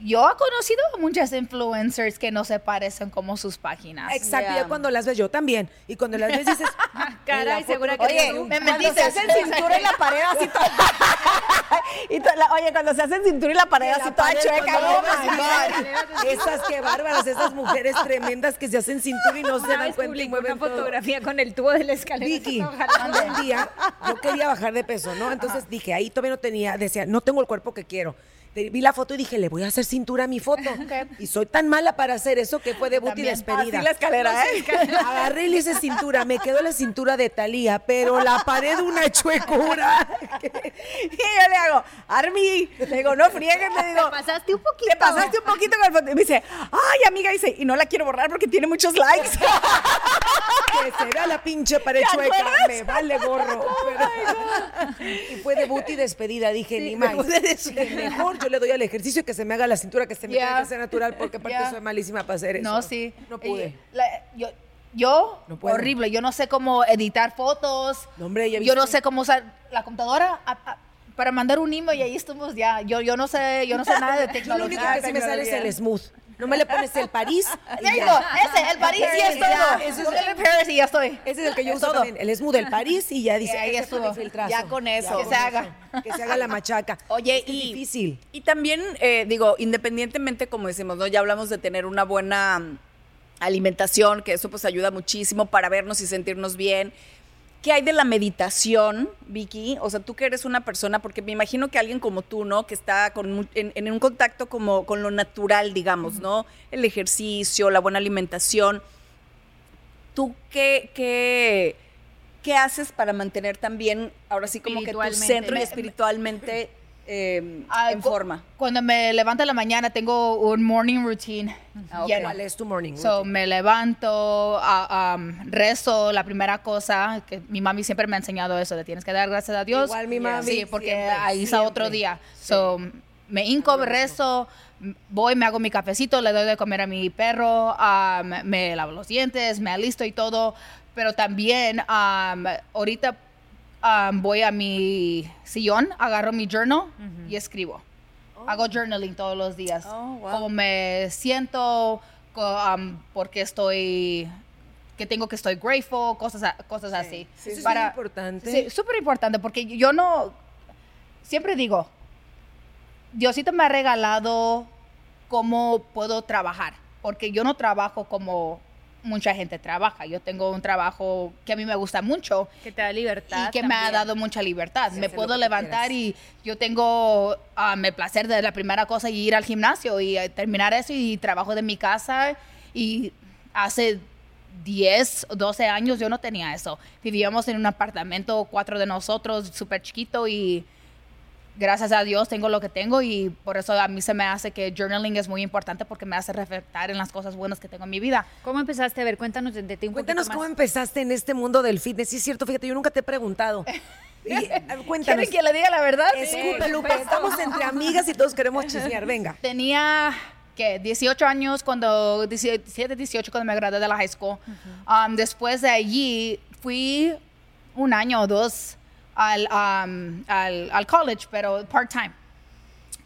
yo he conocido a muchas influencers que no se parecen como sus páginas. Exacto, Yeah. ya cuando las ves yo también. Y cuando las ves dices, Caray, segura que Oye, me cuando metiste. se hacen cintura en la pared así toda... y la- oye, cuando se hacen cintura en la pared así toda chueca. God. Esas que bárbaras, esas mujeres tremendas que se hacen cintura y no se dan cuenta y mueven una todo. fotografía con el tubo de la escalera. Vicky, un día yo quería bajar de peso, ¿no? Entonces dije, ahí todavía no tenía, decía, no tengo el cuerpo que quiero. Vi la foto y dije, le voy a hacer cintura a mi foto. Y soy tan mala para hacer eso que fue debut y También. despedida. Así la escalera, ¿eh? Agarré y le hice cintura, me quedó la cintura de Talía, pero la pared una chuecura. Y yo le hago, Armi, le digo, no friegues, le digo. Te pasaste un poquito. Te pasaste un poquito con el foto. Y me dice, ay, amiga, dice, y no la quiero borrar porque tiene muchos likes. que se vea la pinche pared ¿Te chueca, acuerdas? me vale gorro. Pero- y fue debut y despedida, dije, ni más. Dije, mejor yo le doy al ejercicio que se me haga la cintura, que se me Yeah. hacer natural, porque aparte Yeah. soy malísima para hacer eso. No, sí. No pude. La- yo, yo No horrible. Yo no sé cómo editar fotos. No, hombre, ya yo no sé cómo usar la computadora a- a- para mandar un email y ahí estamos ya. Yo, yo no sé, yo no sé nada de Yo lo tecnología. único que sí me sale es el smooth. No me le pones el París ya. ese, el París y es todo. eso es- Póngale Paris y ya estoy. Ese es el que yo uso también. El smooth del París y ya dice, ahí "Ese estuvo. fue mi filtrazo". Ya con eso. Que se haga. Que se haga la machaca. Oye, y, difícil. y también, eh, digo, independientemente, como decimos, ¿no? Ya hablamos de tener una buena alimentación, que eso pues ayuda muchísimo para vernos y sentirnos bien. ¿Qué hay de la meditación, Vicky? O sea, tú que eres una persona, porque me imagino que alguien como tú, ¿no? Que está con, en, en un contacto como con lo natural, digamos, ¿no? El ejercicio, la buena alimentación. ¿Tú qué, qué, qué haces para mantener también, ahora sí como que tu centro y Me- espiritualmente eh, Ah, en forma? Cuando me levanto en la mañana tengo un morning routine Ah, ok. lleno. ¿Cuál es tu morning So, routine? me levanto, ah, um, rezo, la primera cosa, que mi mami siempre me ha enseñado eso, de tienes que dar gracias a Dios. Igual mi mami, Sí, porque siempre, ahí está otro día. So, me hinco, rezo, voy, me hago mi cafecito, le doy de comer a mi perro, um, me lavo los dientes, me alisto y todo. Pero también um, ahorita um, voy a mi sillón, agarro mi journal y escribo. Hago journaling todos los días. Oh, wow. Cómo me siento, um, porque estoy, que tengo que estoy grateful, cosas, cosas así. Eso es bien importante. Sí, súper importante, porque yo no, siempre digo, Diosito me ha regalado cómo puedo trabajar, porque yo no trabajo como mucha gente trabaja. Yo tengo un trabajo que a mí me gusta mucho Que te da libertad. y que me ha dado mucha libertad. me puedo levantar quieras. y yo tengo um, el placer de la primera cosa y ir al gimnasio y eh, terminar eso y trabajo de mi casa y hace 10, 12 años yo no tenía eso. Vivíamos en un apartamento, cuatro de nosotros, súper chiquito y gracias a Dios tengo lo que tengo y por eso a mí se me hace que journaling es muy importante porque me hace reflectar en las cosas buenas que tengo en mi vida. ¿Cómo empezaste? A ver, cuéntanos de, de ti un Cuéntanos cómo más. empezaste en este mundo del fitness. Sí, es cierto, fíjate, yo nunca te he preguntado. Y, eh, cuéntanos. ¿Quieren que le diga la verdad? Escupe, Lupe, estamos entre amigas y todos queremos chismear. Venga. Tenía, ¿qué? 18 años cuando, 17, 18 cuando me gradué de la high school. Um, después de allí fui un año o dos al, um, al, al college, pero part-time.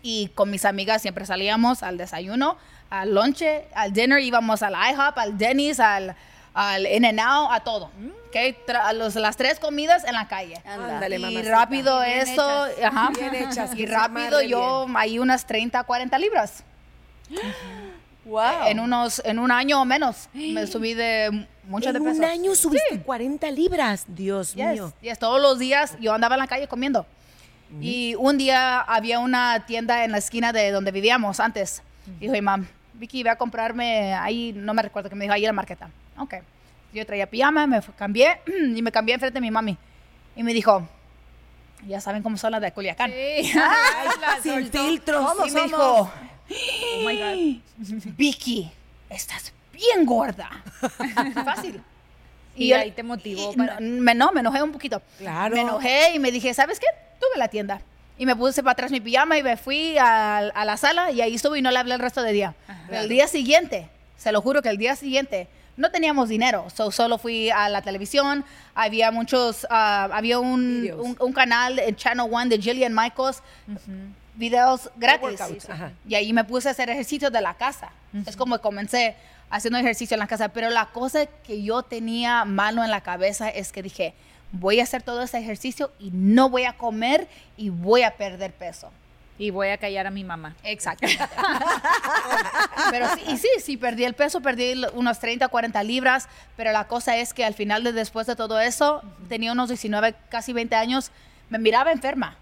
Y con mis amigas siempre salíamos al desayuno, al lonche, al dinner, íbamos al IHOP, al Denny's, al, al In-N-Out, a todo. ¿ok? Tra- a los- las tres comidas en la calle. Y mamacita. rápido Bien eso, hechas. ajá. Bien hechas, que y rápido yo ahí unas 30, 40 libras. Wow. En unos en un año o menos me subí de mucho de En peso. un año subiste 40 libras. Dios Yes, mío. yes, todos los días yo andaba en la calle comiendo. Y un día había una tienda en la esquina de donde vivíamos antes. Dijo mi mam, Vicky, ve a comprarme ahí, no me recuerdo que me dijo, ahí en la marqueta. Ok. Yo traía pijama, me cambié y me cambié enfrente de mi mami. Y me dijo, ya saben cómo son las de Culiacán. Ay, sin filtros. Y me dijo, Vicky, estás bien gorda. Fácil. Y yo- ahí te motivó y para- no, me, no, me enojé un poquito. Claro. Me enojé y me dije, ¿sabes qué? Tuve la tienda. Y me puse para atrás mi pijama y me fui a, a la sala y ahí estuve y no le hablé el resto del día. Pero el día siguiente, se lo juro que el día siguiente, no teníamos dinero. So, solo fui a la televisión. Había muchos, ah, había un, Videos. un, un canal en Channel One de Jillian Michaels. Videos gratis. workouts, ajá. Y ahí me puse a hacer ejercicio de la casa. Es como comencé haciendo ejercicio en la casa. Pero la cosa que yo tenía malo en la cabeza es que dije, voy a hacer todo ese ejercicio y no voy a comer y voy a perder peso. Y voy a callar a mi mamá. Exactamente. pero sí, y sí, sí, perdí el peso, perdí unos 30, 40 libras, pero la cosa es que al final, de después de todo eso, tenía unos 19, casi 20 años, me miraba enferma.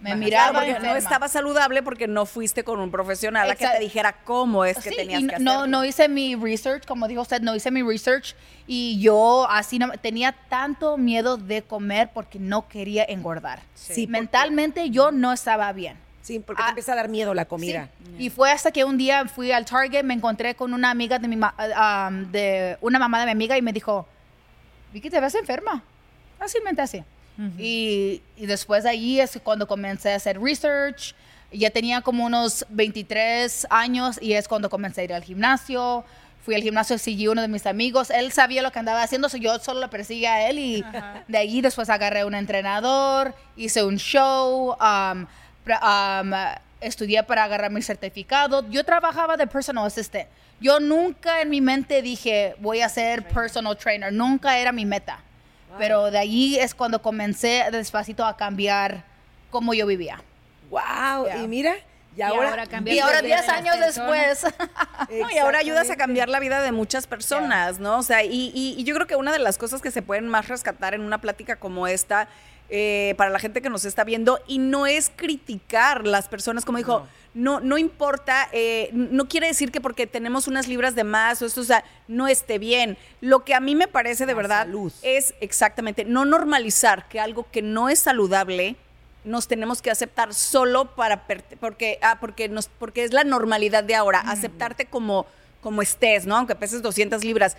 Me Claro, miraba porque enferma. no estaba saludable porque no fuiste con un profesional a que Exacto. te dijera cómo es que Sí, tenías y que no, hacerlo. no hice mi research, como dijo usted, no hice mi research y yo así no, tenía tanto miedo de comer porque no quería engordar. Sí, porque- mentalmente yo no estaba bien. Sí, porque te Ah, empieza a dar miedo la comida. Sí. Y fue hasta que un día fui al Target, me encontré con una amiga de mi ma- um, de una mamá de mi amiga y me dijo, Vicky, te ves enferma. Fácilmente así. Y, y después de ahí es cuando comencé a hacer research. Ya tenía como unos 23 años y es cuando comencé a ir al gimnasio. Fui al gimnasio, seguí uno de mis amigos. Él sabía lo que andaba haciendo, so yo solo lo perseguía a él y de ahí después agarré un entrenador, hice un show, um, um, estudié para agarrar mi certificado. Yo trabajaba de personal assistant. Yo nunca en mi mente dije voy a ser personal trainer. Nunca era mi meta. Pero de ahí es cuando comencé despacito a cambiar cómo yo vivía. Wow, Yeah. y mira, Y ahora, Y ahora vida 10 de las años personas. después. No, y ahora ayudas a cambiar la vida de muchas personas, ¿no? O sea, y, y- y yo creo que una de las cosas que se pueden más rescatar en una plática como esta, eh, para la gente que nos está viendo, y no es criticar las personas, como dijo, no, no importa, eh, no quiere decir que porque tenemos unas libras de más o esto, o sea, no esté bien. Lo que a mí me parece de La verdad salud. es exactamente no normalizar que algo que no es saludable nos tenemos que aceptar solo para porque ah, porque nos porque es la normalidad de ahora aceptarte como como estés no aunque peses 200 libras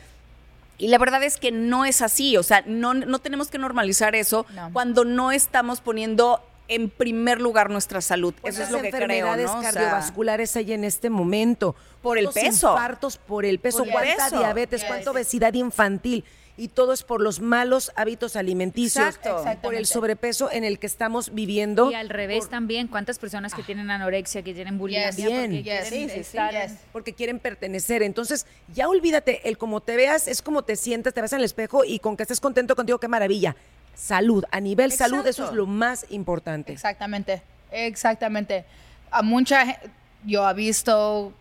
y la verdad es que no es así o sea no no tenemos que normalizar eso No. cuando no estamos poniendo en primer lugar nuestra salud eso ¿Cuántas es lo que creo enfermedades no O sea, cardiovasculares hay en este momento? Por el ¿Cuántos peso. infartos por el peso, Por cuánta peso. diabetes, Yes. cuánta obesidad infantil. Y todo es por los malos hábitos alimenticios, Exacto. por el sobrepeso en el que estamos viviendo. Y al revés también, ¿cuántas personas que tienen anorexia, que tienen bulimia? Yes. Bien. porque Yes. quieren Sí, sí, sí, estar yes. porque quieren pertenecer. Entonces, ya olvídate, el como te veas es como te sientas, te ves en el espejo y con que estés contento contigo, qué maravilla. Salud, a nivel salud, eso es lo más importante. Exactamente, exactamente. A mucha yo he visto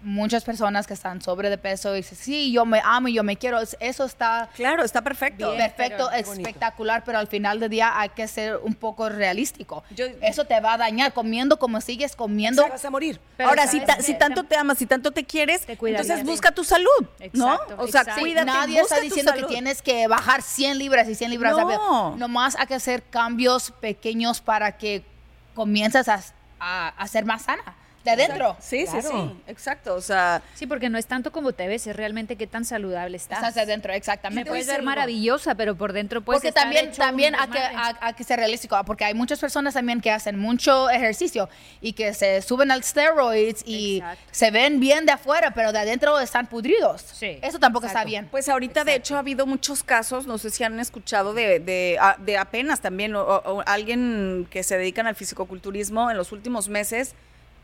muchas personas que están sobre de peso y dicen, sí, yo me amo, yo me quiero. Es- Eso está claro está perfecto perfecto, pero bonito. espectacular, pero al final del día hay que ser un poco realístico. Yo- Eso te va a dañar comiendo como sigues comiendo. Vas a morir. Pero Ahora, ¿sabes si, ta- si tanto te amas, si tanto te quieres, Te entonces busca tu salud, ¿no? Exacto, O sea, exacto. cuídate, Nadie busca está diciendo que tienes que bajar 100 libras y 100 libras. No. Nomás hay que hacer cambios pequeños para que comiences a, a, a ser más sana de adentro. Sí, sí, Claro. sí, exacto. O sea, Sí, porque no es tanto como te ves, es realmente qué tan saludable estás. Estás de adentro, Me exactamente. puedes ver maravillosa, pero por dentro puedes porque estar también, hecho también hay, que, hay que ser realístico, porque hay muchas personas también que hacen mucho ejercicio y que se suben al steroids y Exacto. se ven bien de afuera, pero de adentro están pudridos. Sí. Eso tampoco está bien. pues ahorita de hecho ha habido muchos casos, no sé si han escuchado de, de, a- de apenas también, o, o alguien que se dedican al fisicoculturismo en los últimos meses.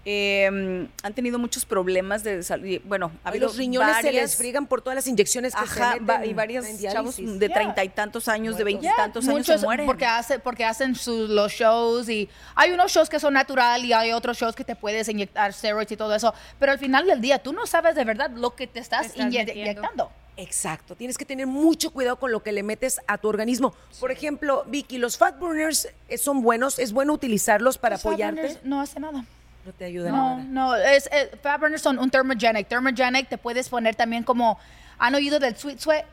Eh, han tenido muchos problemas de salud. Bueno, ha habido los riñones se les varias- friegan por todas las inyecciones que Ajá, se meten y varios en chavos de Yeah. treinta y tantos años, de Muertos. veintitantos años Muchos se mueren. porque hace, porque hacen sus los shows y hay unos shows que son natural y hay otros shows que te puedes inyectar steroids y todo eso, pero al final del día tú no sabes de verdad lo que te estás, estás inye- metiendo. inyectando. Exacto, tienes que tener mucho cuidado con lo que le metes a tu organismo. Por ejemplo, Vicky, los fat burners eh, son buenos, es bueno utilizarlos para Los fat apoyarte. burners No hace nada. No te ayuda No, nada. no, es, eh, fat burners son un thermogenic. Thermogenic te puedes poner también como, ¿han oído del sweet sweat?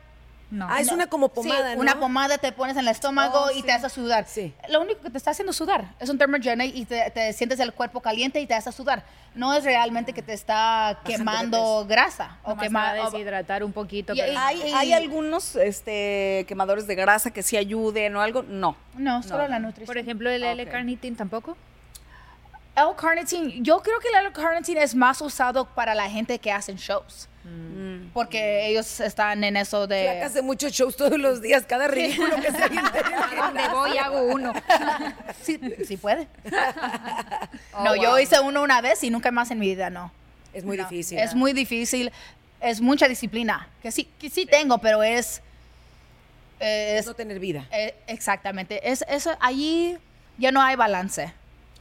No. Ah, es una como pomada, sí, ¿no? una pomada te pones en el estómago Oh, y sí. te hace sudar. Sí. Lo único que te está haciendo sudar es un thermogenic y te, te sientes el cuerpo caliente y te hace sudar. No es realmente que te está quemando grasa o Nomás quema- va a o- deshidratar un poquito. Y- pero- y- ¿Hay, Y- hay algunos este, quemadores de grasa que sí ayuden o algo? No. No, solo la nutrición. Por ejemplo, el. L-carnitin tampoco. L-carnitine, yo creo que el L-carnitine es más usado para la gente que hacen shows. Mm. Porque ellos están en eso de... Flacas hace muchos shows todos los días, cada ridículo que se Donde voy hago uno. Sí, sí puede. no, yo hice uno una vez y nunca más en mi vida, no. Es muy No, difícil. Es muy difícil. Es mucha disciplina. Que sí, que sí tengo, pero es... es no tener vida. eh, exactamente. Es, eso, allí ya no hay balance.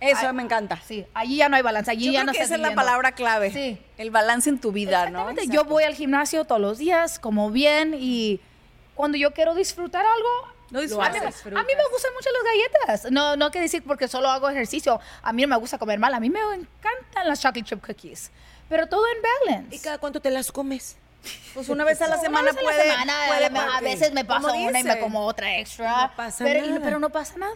Eso Ay, me encanta. Sí, allí ya no hay balance. Allí Yo ya creo no que esa es la palabra clave. Sí. El balance en tu vida, ¿no? Exactamente. Yo voy al gimnasio todos los días, como bien, y cuando yo quiero disfrutar algo, Lo a, mí, disfrutas. a mí me gustan mucho las galletas. No, no quiere decir porque solo hago ejercicio. A mí no me gusta comer mal. A mí me encantan las chocolate chip cookies. Pero todo en balance. ¿Y cada cuánto te las comes? Pues una vez a la semana puede, a veces me paso una y me como otra extra. No pasa pero, y- nada. pero no pasa nada.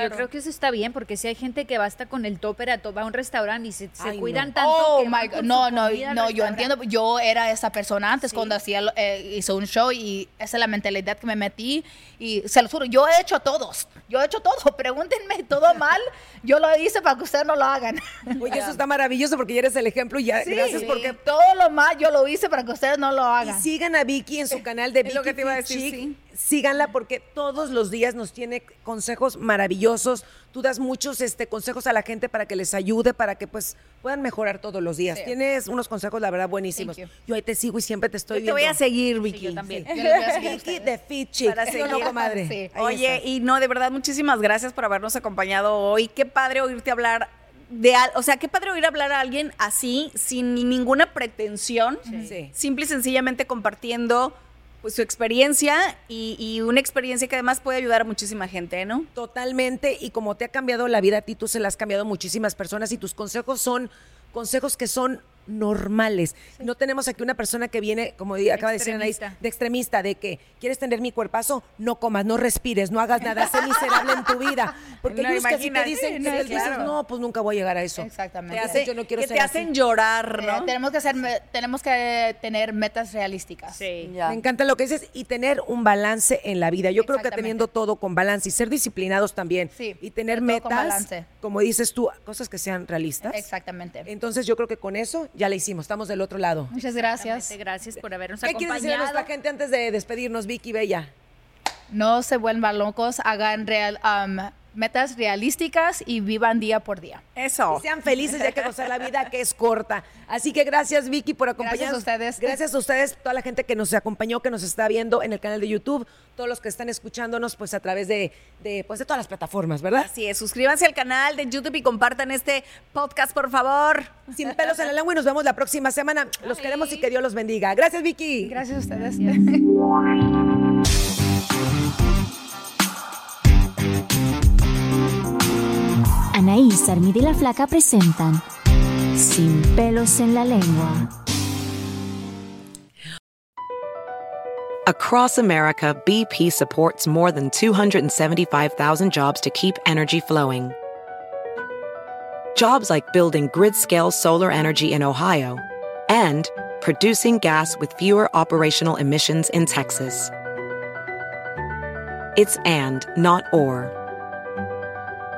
Yo creo que eso está bien porque si hay gente que basta con el topper a, to- va a un restaurante y se, se Ay, no. cuidan tanto. Oh que my God. No, no, no, yo entiendo. Yo era esa persona antes Sí. cuando hacía, eh, hizo un show y esa es la mentalidad que me metí. Y se lo juro, yo he hecho todos. Yo he hecho todo. Pregúntenme todo mal. Yo lo hice para que ustedes no lo hagan. Oye, eso está maravilloso porque ya eres el ejemplo y ya, Sí, gracias porque... todo lo mal yo lo hice para que ustedes no lo Y hagan. sigan a Vicky en su canal de Es Vicky lo que te iba a decir, sí. Síganla porque todos los días nos tiene consejos maravillosos. Tú das muchos este, consejos a la gente para que les ayude, para que pues puedan mejorar todos los días. Sí. Tienes unos consejos, la verdad, buenísimos. Yo ahí te sigo y siempre te estoy Yo te voy viendo. a seguir, Vicky. yo también. Yo les voy a seguir a Vicky de Fit Chic. Para ¿Sí o no, seguir. comadre? Sí. Oye, está. y no, de verdad, muchísimas gracias por habernos acompañado hoy. Qué padre oírte hablar de, al- o sea, qué padre oír hablar a alguien así, sin ninguna pretensión, Sí. simple y sencillamente compartiendo pues su experiencia y, y una experiencia que además puede ayudar a muchísima gente, ¿no? Totalmente, y como te ha cambiado la vida a ti, tú se la has cambiado a muchísimas personas y tus consejos son consejos que son normales. No tenemos aquí una persona que viene, como acaba de decir Anaís, de extremista, de que quieres tener mi cuerpazo, no comas, no respires, no hagas nada, sé miserable en tu vida. Porque No, ellos que si te dicen, que dices, no, pues nunca voy a llegar a eso. Exactamente. Te hace- hace- yo no quiero que ser te así. hacen llorar, Eh, ¿no? tenemos, que hacer, tenemos que tener metas realísticas. Sí. Me encanta lo que dices y tener un balance en la vida. Yo creo que teniendo todo con balance y ser disciplinados también Sí, y tener metas, como dices tú, cosas que sean realistas. Exactamente. Entonces yo creo que con eso ya la hicimos, estamos del otro lado. Muchas gracias. Gracias por habernos ¿Qué quieres decir a acompañado. nuestra gente antes de despedirnos, Vicky Bella? No se vuelvan locos, hagan real, um, metas realísticas y vivan día por día. Eso. Y sean felices ya que gozar la vida que es corta. Así que gracias Vicky por acompañarnos. Gracias a ustedes. Gracias a ustedes, toda la gente que nos acompañó, que nos está viendo en el canal de YouTube, todos los que están escuchándonos pues a través de, de, pues, de todas las plataformas, ¿verdad? Así es, suscríbanse al canal de YouTube y compartan este podcast, por favor. Sin pelos en la lengua y nos vemos la próxima semana. Los queremos y que Dios los bendiga. Gracias Vicky. Gracias a ustedes. Anaís, y la Flaca presentan Sin pelos en la lengua. Across America, BP supports more than 275,000 jobs to keep energy flowing. Jobs like building grid scale solar energy in Ohio and producing gas with fewer operational emissions in Texas. It's and, not or.